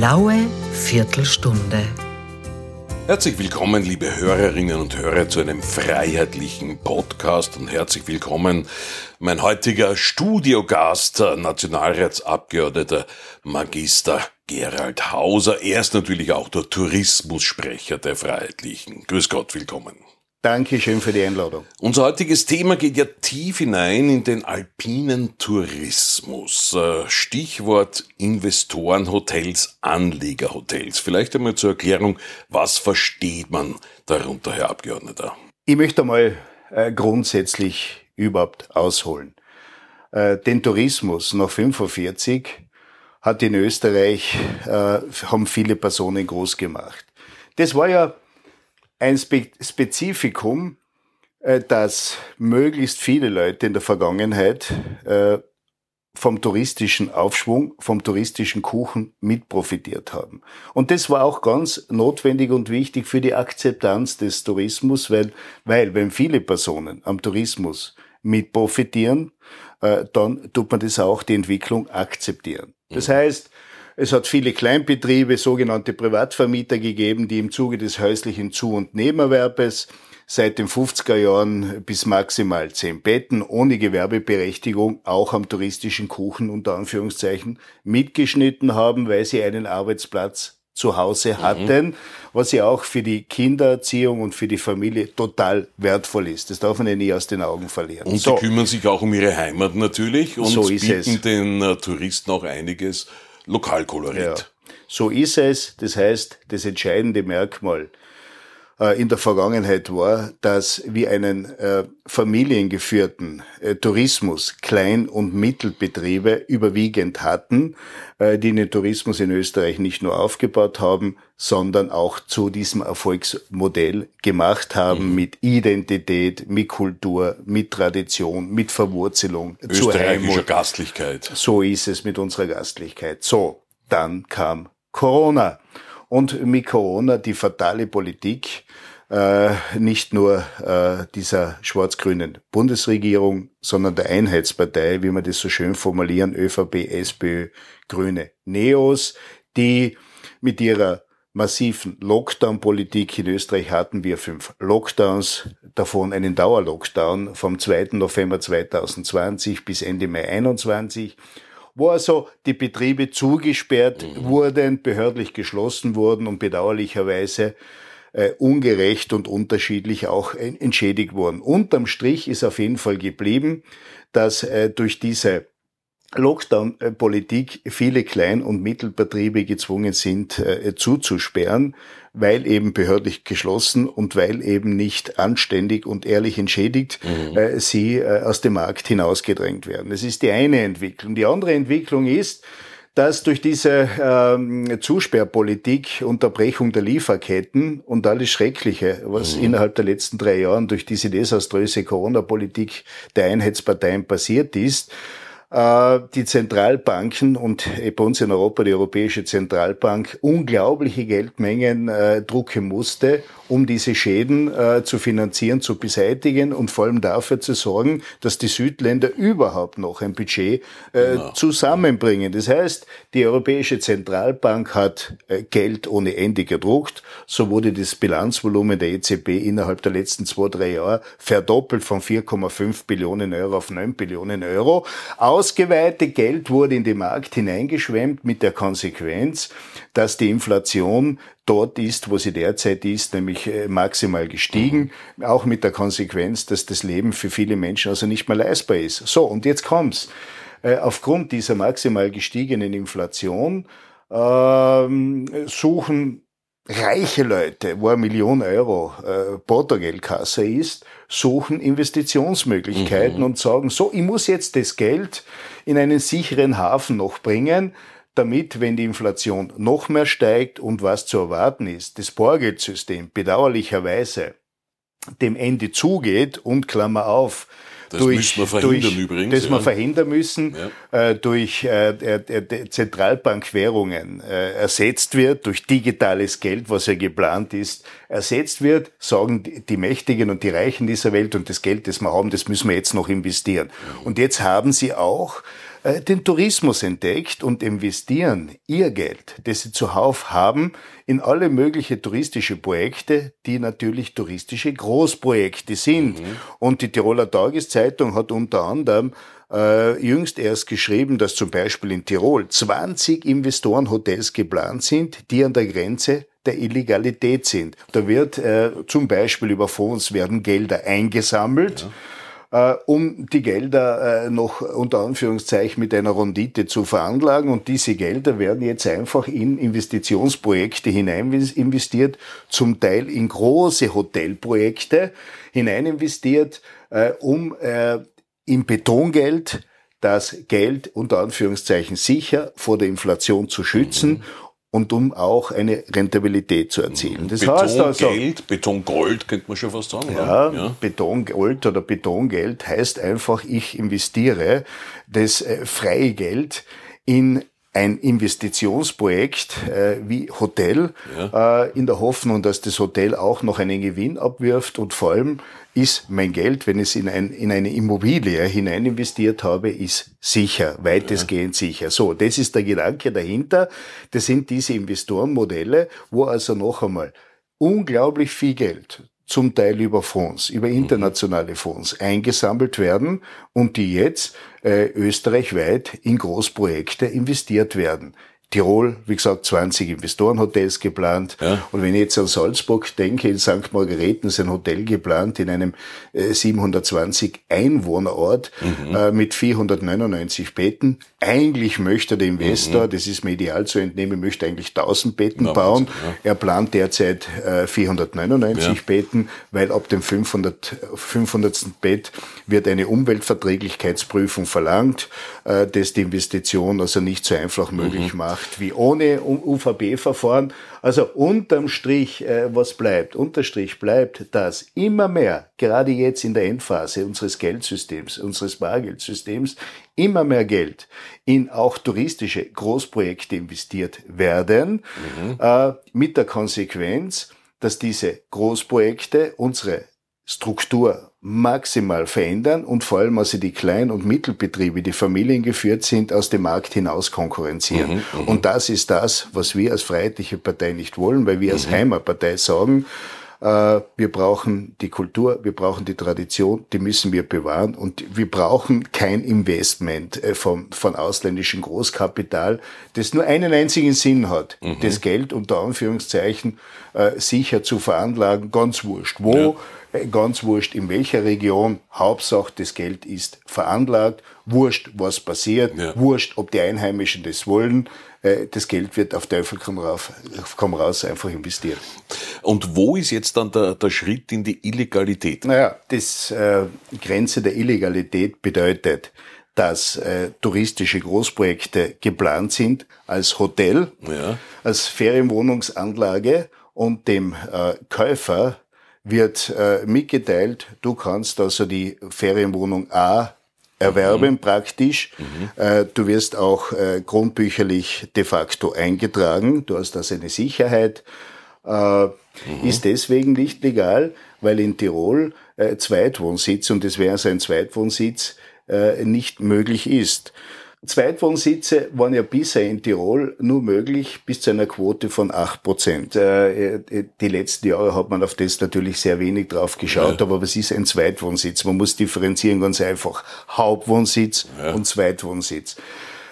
blaue Viertelstunde. Herzlich willkommen, liebe Hörerinnen und Hörer, zu einem freiheitlichen Podcast und herzlich willkommen, mein heutiger Studiogast, Nationalratsabgeordneter Magister Gerald Hauser. Er ist natürlich auch der Tourismussprecher der Freiheitlichen. Grüß Gott, willkommen. Dankeschön für die Einladung. Unser heutiges Thema geht ja tief hinein in den alpinen Tourismus. Äh, Stichwort Investorenhotels, Anlegerhotels. Vielleicht einmal zur Erklärung, was versteht man darunter, Herr Abgeordneter? Ich möchte mal äh, grundsätzlich überhaupt ausholen. Äh, den Tourismus nach 45 hat in Österreich, haben viele Personen groß gemacht. Das war ja ein Spe Spezifikum, äh, dass möglichst viele Leute in der Vergangenheit äh, vom touristischen Aufschwung, vom touristischen Kuchen mit profitiert haben. Und das war auch ganz notwendig und wichtig für die Akzeptanz des Tourismus, weil, weil wenn viele Personen am Tourismus mit profitieren, äh, dann tut man das auch die Entwicklung akzeptieren. Das mhm. heißt, es hat viele Kleinbetriebe, sogenannte Privatvermieter gegeben, die im Zuge des häuslichen Zu- und Nebenerwerbes seit den 50er Jahren bis maximal zehn Betten ohne Gewerbeberechtigung auch am touristischen Kuchen unter Anführungszeichen mitgeschnitten haben, weil sie einen Arbeitsplatz zu Hause mhm. hatten, mhm. was ja auch für die Kindererziehung und für die Familie total wertvoll ist. Das darf man ja nie aus den Augen verlieren. Und so. sie kümmern sich auch um ihre Heimat natürlich und so bieten es. den äh, Touristen auch einiges Lokalkolorit. Ja, so ist es. Das heißt, das entscheidende Merkmal in der Vergangenheit war, dass wir einen äh, familiengeführten äh, Tourismus, Klein- und Mittelbetriebe überwiegend hatten, äh, die den Tourismus in Österreich nicht nur aufgebaut haben, sondern auch zu diesem Erfolgsmodell gemacht haben mhm. mit Identität, mit Kultur, mit Tradition, mit Verwurzelung. Österreichischer Gastlichkeit. So ist es mit unserer Gastlichkeit. So, dann kam Corona. Und mit Corona die fatale Politik, äh, nicht nur äh, dieser schwarz-grünen Bundesregierung, sondern der Einheitspartei, wie man das so schön formulieren, ÖVP, SPÖ, Grüne, Neos, die mit ihrer massiven Lockdown-Politik in Österreich hatten wir fünf Lockdowns, davon einen Dauerlockdown vom 2. November 2020 bis Ende Mai 2021 wo also die Betriebe zugesperrt mhm. wurden, behördlich geschlossen wurden und bedauerlicherweise äh, ungerecht und unterschiedlich auch entschädigt wurden. Unterm Strich ist auf jeden Fall geblieben, dass äh, durch diese Lockdown-Politik viele Klein- und Mittelbetriebe gezwungen sind, äh, zuzusperren, weil eben behördlich geschlossen und weil eben nicht anständig und ehrlich entschädigt mhm. äh, sie äh, aus dem Markt hinausgedrängt werden. Das ist die eine Entwicklung. Die andere Entwicklung ist, dass durch diese ähm, Zusperrpolitik, Unterbrechung der Lieferketten und alles Schreckliche, was mhm. innerhalb der letzten drei Jahren durch diese desaströse Corona-Politik der Einheitsparteien passiert ist, äh, die Zentralbanken und bei uns in Europa die Europäische Zentralbank unglaubliche Geldmengen äh, drucken musste, um diese Schäden äh, zu finanzieren, zu beseitigen und vor allem dafür zu sorgen, dass die Südländer überhaupt noch ein Budget äh, genau. zusammenbringen. Das heißt, die Europäische Zentralbank hat äh, Geld ohne Ende gedruckt. So wurde das Bilanzvolumen der EZB innerhalb der letzten zwei, drei Jahre verdoppelt von 4,5 Billionen Euro auf 9 Billionen Euro. Ausgeweihte Geld wurde in den Markt hineingeschwemmt mit der Konsequenz, dass die Inflation dort ist, wo sie derzeit ist, nämlich äh, maximal gestiegen, mhm. auch mit der Konsequenz, dass das Leben für viele Menschen also nicht mehr leistbar ist. So, und jetzt kommt's. Äh, aufgrund dieser maximal gestiegenen Inflation ähm, suchen reiche Leute, wo eine Million Euro äh, Portogeldkasse ist, suchen Investitionsmöglichkeiten mhm. und sagen, so, ich muss jetzt das Geld in einen sicheren Hafen noch bringen, damit, wenn die Inflation noch mehr steigt und was zu erwarten ist, das Bargeldsystem bedauerlicherweise dem Ende zugeht und Klammer auf, das durch, müssen wir verhindern durch, übrigens. Das ja. wir verhindern müssen, ja. äh, durch äh, äh, Zentralbankwährungen äh, ersetzt wird, durch digitales Geld, was ja geplant ist, ersetzt wird, sagen die, Mächtigen und die Reichen dieser Welt und das Geld, das wir haben, das müssen wir jetzt noch investieren. Mhm. Und jetzt haben sie auch den Tourismus entdeckt und investieren ihr Geld, das sie zuhauf haben, in alle möglichen touristische Projekte, die natürlich touristische Großprojekte sind. Mhm. Und die Tiroler Tageszeitung hat unter anderem äh, jüngst erst geschrieben, dass zum Beispiel in Tirol 20 Investorenhotels geplant sind, die an der Grenze der Illegalität sind. Da wird äh, zum Beispiel über Fonds werden Gelder eingesammelt. Ja äh, um die Gelder äh, noch unter Anführungszeichen mit einer Rendite zu veranlagen. Und diese Gelder werden jetzt einfach in Investitionsprojekte hinein investiert, zum Teil in große Hotelprojekte hinein investiert, äh, um äh, im Betongeld das Geld unter Anführungszeichen sicher vor der Inflation zu schützen mhm und um auch eine Rentabilität zu erzielen. Das Beton heißt also, Geld, Betongold könnte man schon fast sagen. Ja, ja, Betongold oder Betongeld heißt einfach, ich investiere das äh, freie Geld in ein Investitionsprojekt äh, wie Hotel ja. äh, in der Hoffnung, dass das Hotel auch noch einen Gewinn abwirft und vor allem ist mein Geld, wenn ich es in, ein, in eine Immobilie hinein investiert habe, ist sicher, weitestgehend ja. sicher. So, das ist der Gedanke dahinter. Das sind diese Investorenmodelle, wo also noch einmal unglaublich viel Geld zum Teil über Fonds, über internationale Fonds eingesammelt werden und die jetzt äh, österreichweit in Großprojekte investiert werden. Tirol, wie gesagt, 20 Investorenhotels geplant. Ja. Und wenn ich jetzt an Salzburg denke, in St. Margareten ist ein Hotel geplant in einem äh, 720 Einwohnerort mhm. äh, mit 499 Betten. Eigentlich möchte der Investor, mhm. das ist medial zu entnehmen, möchte eigentlich 1000 Betten Na, bauen. Ja. Er plant derzeit äh, 499 ja. Betten, weil ab dem 500, 500. Bett wird eine Umweltverträglichkeitsprüfung verlangt, äh, das die Investition also nicht so einfach möglich mhm. macht gemacht wie ohne UVB-Verfahren. Also unterm Strich, äh, was bleibt? Unterstrich bleibt, dass immer mehr, gerade jetzt in der Endphase unseres Geldsystems, unseres Bargeldsystems, immer mehr Geld in auch touristische Großprojekte investiert werden, mhm. äh, mit der Konsequenz, dass diese Großprojekte unsere Struktur maximal verändern und vor allem also die Klein- und Mittelbetriebe, die familiengeführt sind, aus dem Markt hinaus konkurrenzieren. Mhm, mhm, und das ist das, was wir als Freiheitliche Partei nicht wollen, weil wir als mhm. Heimatpartei sagen, äh, wir brauchen die Kultur, wir brauchen die Tradition, die müssen wir bewahren und wir brauchen kein Investment äh, von, von ausländischem Großkapital, das nur einen einzigen Sinn hat, mhm. das Geld unter Anführungszeichen äh, sicher zu veranlagen, ganz wurscht. Wo? Ja ganz wurscht in welcher Region, Hauptsache das Geld ist veranlagt, wurscht was passiert, ja. wurscht ob die Einheimischen das wollen, äh, das Geld wird auf Teufel komm, rauf, komm raus einfach investiert. Und wo ist jetzt dann der, der Schritt in die Illegalität? Naja, das äh, Grenze der Illegalität bedeutet, dass äh, touristische Großprojekte geplant sind als Hotel, ja. als Ferienwohnungsanlage und dem äh, Käufer wird äh, mitgeteilt, du kannst also die Ferienwohnung A erwerben mhm. praktisch. Mhm. Äh, du wirst auch äh, grundbücherlich de facto eingetragen. Du hast also eine Sicherheit. Äh, mhm. Ist deswegen nicht legal, weil in Tirol äh, Zweitwohnsitz, und es wäre sein Zweitwohnsitz, äh, nicht möglich ist. Zweitwohnsitze waren ja bisher in Tirol nur möglich bis zu einer Quote von acht Prozent. Äh, äh, die letzten Jahre hat man auf das natürlich sehr wenig drauf geschaut, ja. aber was ist ein Zweitwohnsitz? Man muss differenzieren ganz einfach. Hauptwohnsitz ja. und Zweitwohnsitz.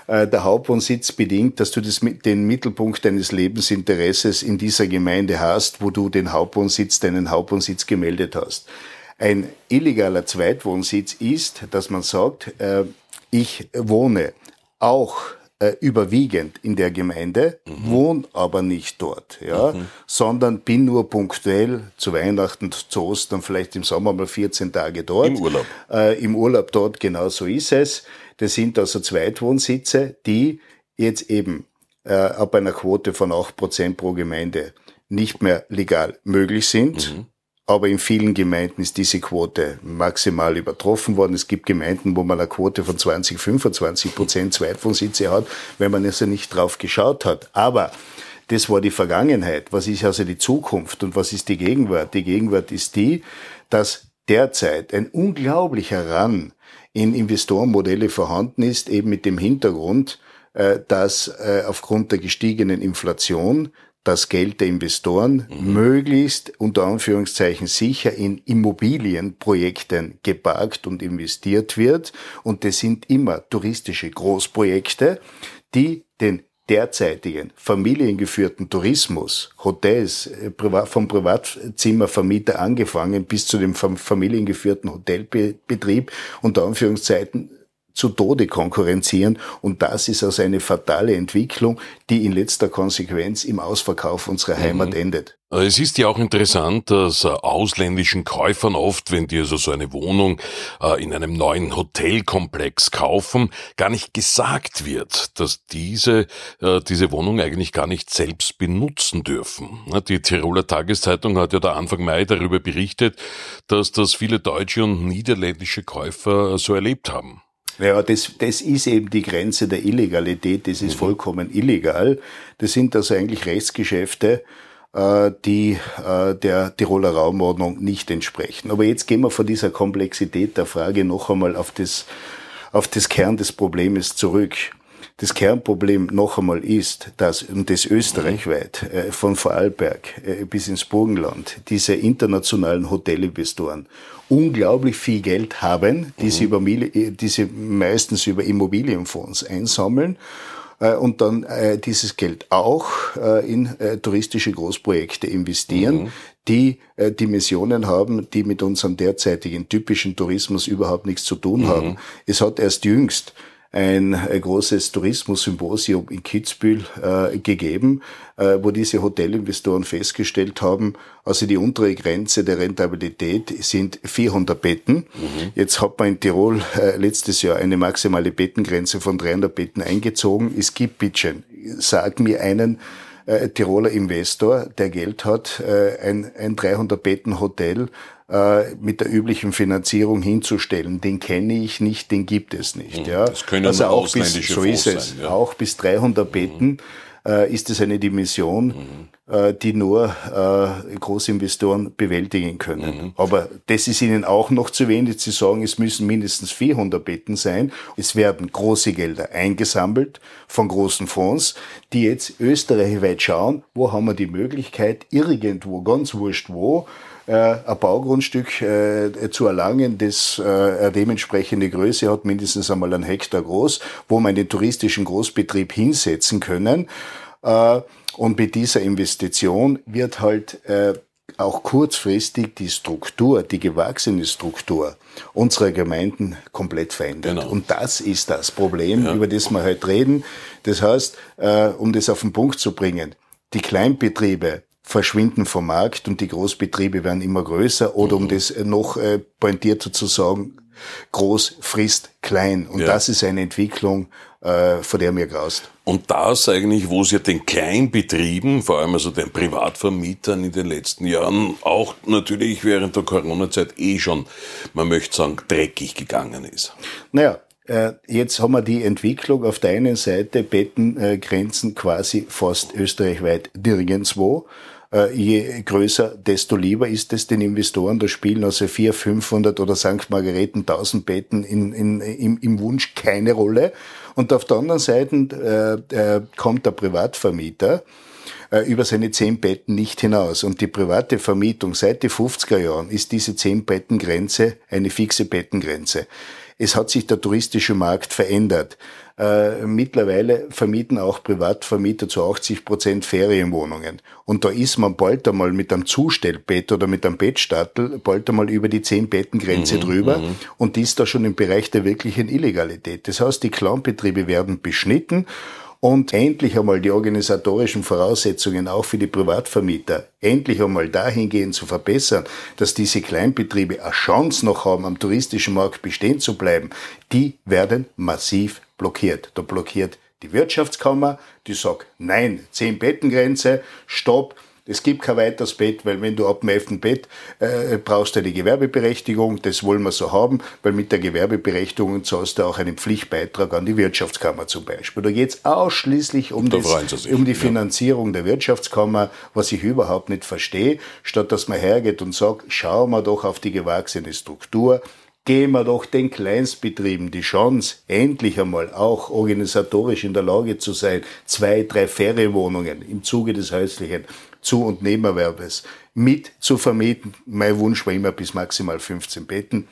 Äh, der Hauptwohnsitz bedingt, dass du das, den Mittelpunkt deines Lebensinteresses in dieser Gemeinde hast, wo du den Hauptwohnsitz, deinen Hauptwohnsitz gemeldet hast. Ein illegaler Zweitwohnsitz ist, dass man sagt, ich wohne auch äh, überwiegend in der Gemeinde, mhm. wohne aber nicht dort, ja, mhm. sondern bin nur punktuell zu Weihnachten, zu Ostern, vielleicht im Sommer mal 14 Tage dort. Im Urlaub. Äh, Im Urlaub dort, genau so ist es. Das sind also Zweitwohnsitze, die jetzt eben äh, ab einer Quote von 8% pro Gemeinde nicht mehr legal möglich sind. Mhm. Aber in vielen Gemeinden ist diese Quote maximal übertroffen worden. Es gibt Gemeinden, wo man eine Quote von 20, 25 Prozent Zweitwohnsitze hat, wenn man also nicht drauf geschaut hat. Aber das war die Vergangenheit. Was ist also die Zukunft und was ist die Gegenwart? Die Gegenwart ist die, dass derzeit ein unglaublicher Run in Investorenmodelle vorhanden ist, eben mit dem Hintergrund, äh, dass äh, aufgrund der gestiegenen Inflation das Geld der Investoren mhm. möglichst unter Anführungszeichen sicher in Immobilienprojekten geparkt und investiert wird. Und das sind immer touristische Großprojekte, die den derzeitigen familiengeführten Tourismus, Hotels, äh, vom Privatzimmervermieter angefangen bis zu dem familiengeführten Hotelbetrieb unter Anführungszeichen zu Tode konkurrenzieren. Und das ist also eine fatale Entwicklung, die in letzter Konsequenz im Ausverkauf unserer mhm. Heimat endet. Es ist ja auch interessant, dass äh, ausländischen Käufern oft, wenn die also so eine Wohnung äh, in einem neuen Hotelkomplex kaufen, gar nicht gesagt wird, dass diese äh, diese Wohnung eigentlich gar nicht selbst benutzen dürfen. Die Tiroler Tageszeitung hat ja da Anfang Mai darüber berichtet, dass das viele deutsche und niederländische Käufer so erlebt haben. Ja, das, das ist eben die Grenze der Illegalität. Das ist mhm. vollkommen illegal. Das sind also eigentlich Rechtsgeschäfte, äh, die äh, der Tiroler Raumordnung nicht entsprechen. Aber jetzt gehen wir von dieser Komplexität der Frage noch einmal auf das, auf das Kern des Problems zurück. Das Kernproblem noch einmal ist, dass, und das österreichweit, äh, von Vorarlberg äh, bis ins Burgenland, diese internationalen Hotelinvestoren unglaublich viel Geld haben, die, mhm. sie, über, die sie meistens über Immobilienfonds einsammeln äh, und dann äh, dieses Geld auch äh, in äh, touristische Großprojekte investieren, mhm. die äh, Dimensionen haben, die mit unserem derzeitigen typischen Tourismus überhaupt nichts zu tun mhm. haben. Es hat erst jüngst ein, ein großes Tourismus-Symposium in Kitzbühel äh, gegeben, äh, wo diese Hotelinvestoren festgestellt haben, also die untere Grenze der Rentabilität sind 400 Betten. Mhm. Jetzt hat man in Tirol äh, letztes Jahr eine maximale Bettengrenze von 300 Betten eingezogen. Es gibt Bitchen. Sag mir einen, äh, Tiroler Investor, der Geld hat, äh, ein, ein 300 Betten Hotel äh, mit der üblichen Finanzierung hinzustellen. Den kenne ich nicht, den gibt es nicht. Mhm. Ja. Das können also auch bis, so ist es, sein, ja. auch bis 300 Betten. Mhm äh, ist es eine Dimension, mhm. Äh, die nur äh, Großinvestoren bewältigen können. Mhm. Aber das ist ihnen auch noch zu wenig. Sie sagen, es müssen mindestens 400 Betten sein. Es werden große Gelder eingesammelt von großen Fonds, die jetzt österreichweit schauen, wo haben wir die Möglichkeit, irgendwo, ganz wurscht wo, äh, ein Baugrundstück äh, zu erlangen, das äh, eine dementsprechende Größe hat, mindestens einmal ein Hektar groß, wo man den touristischen Großbetrieb hinsetzen können. Und mit dieser Investition wird halt auch kurzfristig die Struktur, die gewachsene Struktur unserer Gemeinden komplett verändert. Genau. Und das ist das Problem, ja. über das wir heute reden. Das heißt, um das auf den Punkt zu bringen, die Kleinbetriebe verschwinden vom Markt und die Großbetriebe werden immer größer oder um mhm. das noch äh, pointierter zu sagen, groß frisst klein. Und ja. das ist eine Entwicklung, äh, vor der mir graust. Und das eigentlich, wo es ja den Kleinbetrieben, vor allem also den Privatvermietern in den letzten Jahren auch natürlich während der Corona-Zeit eh schon, man möchte sagen, dreckig gegangen ist. Naja, äh, Jetzt haben wir die Entwicklung auf der einen Seite Bettengrenzen quasi fast österreichweit nirgendwo. Äh, je größer, desto lieber ist es den Investoren. Da spielen also 400, 500 oder St. Margareten 1000 Betten in, in, im, im Wunsch keine Rolle. Und auf der anderen Seite äh, äh, kommt der Privatvermieter über seine 10 Betten nicht hinaus. Und die private Vermietung seit den 50er Jahren ist diese 10 Bettengrenze eine fixe Bettengrenze. Es hat sich der touristische Markt verändert. Äh, mittlerweile vermieten auch Privatvermieter zu 80 Prozent Ferienwohnungen. Und da ist man bald einmal mit einem Zustellbett oder mit einem Bettstattel bald einmal über die 10 Bettengrenze mhm, drüber mhm. und ist da schon im Bereich der wirklichen Illegalität. Das heißt, die Clownbetriebe werden beschnitten und endlich einmal die organisatorischen Voraussetzungen auch für die Privatvermieter endlich einmal dahingehend zu verbessern, dass diese Kleinbetriebe eine Chance noch haben, am touristischen Markt bestehen zu bleiben, die werden massiv blockiert. Da blockiert die Wirtschaftskammer, die sagt, nein, 10 Bettengrenze, stopp, es gibt kein weiteres Bett, weil wenn du ab dem 11. Bett äh, brauchst du eine Gewerbeberechtigung, das wollen wir so haben, weil mit der Gewerbeberechtigung zahlst du auch einen Pflichtbeitrag an die Wirtschaftskammer zum Beispiel. Da geht es ausschließlich um, das, um die Finanzierung der Wirtschaftskammer, was ich überhaupt nicht verstehe, statt dass man hergeht und sagt, schauen wir doch auf die gewachsene Struktur, geben wir doch den Kleinstbetrieben die Chance, endlich einmal auch organisatorisch in der Lage zu sein, zwei, drei Ferienwohnungen im Zuge des häuslichen Zu- und Nebenerwerbes mit zu vermieten. Mein Wunsch war immer bis maximal 15 Betten.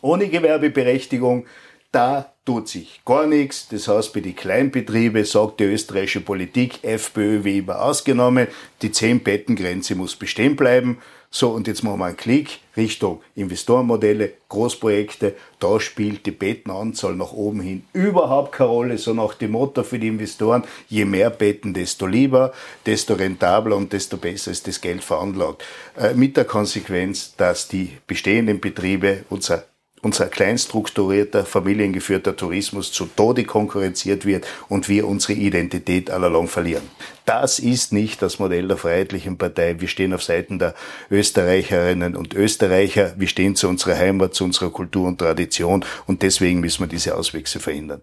Ohne Gewerbeberechtigung, da tut sich gar nichts. Das heißt, bei den Kleinbetrieben sagt die österreichische Politik, FPÖ wie immer ausgenommen, die 10-Betten-Grenze muss bestehen bleiben. So, und jetzt machen wir einen Klick Richtung Investorenmodelle, Großprojekte. Da spielt die Bettenanzahl nach oben hin überhaupt keine Rolle, so nach dem Motto für die Investoren, je mehr Betten, desto lieber, desto rentabler und desto besser ist das Geld veranlagt. Äh, mit der Konsequenz, dass die bestehenden Betriebe unser unser kleinstrukturierter, familiengeführter Tourismus zu Tode konkurrenziert wird und wir unsere Identität allalong verlieren. Das ist nicht das Modell der Freiheitlichen Partei. Wir stehen auf Seiten der Österreicherinnen und Österreicher. Wir stehen zu unserer Heimat, zu unserer Kultur und Tradition und deswegen müssen wir diese Auswüchse verhindern.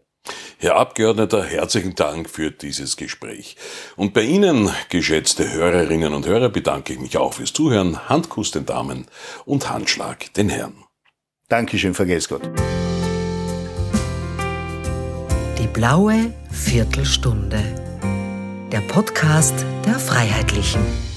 Herr Abgeordneter, herzlichen Dank für dieses Gespräch. Und bei Ihnen, geschätzte Hörerinnen und Hörer, bedanke ich mich auch fürs Zuhören. Handkuss den Damen und Handschlag den Herren. Dankeschön, vergesst Gott. Die blaue Viertelstunde. Der Podcast der Freiheitlichen.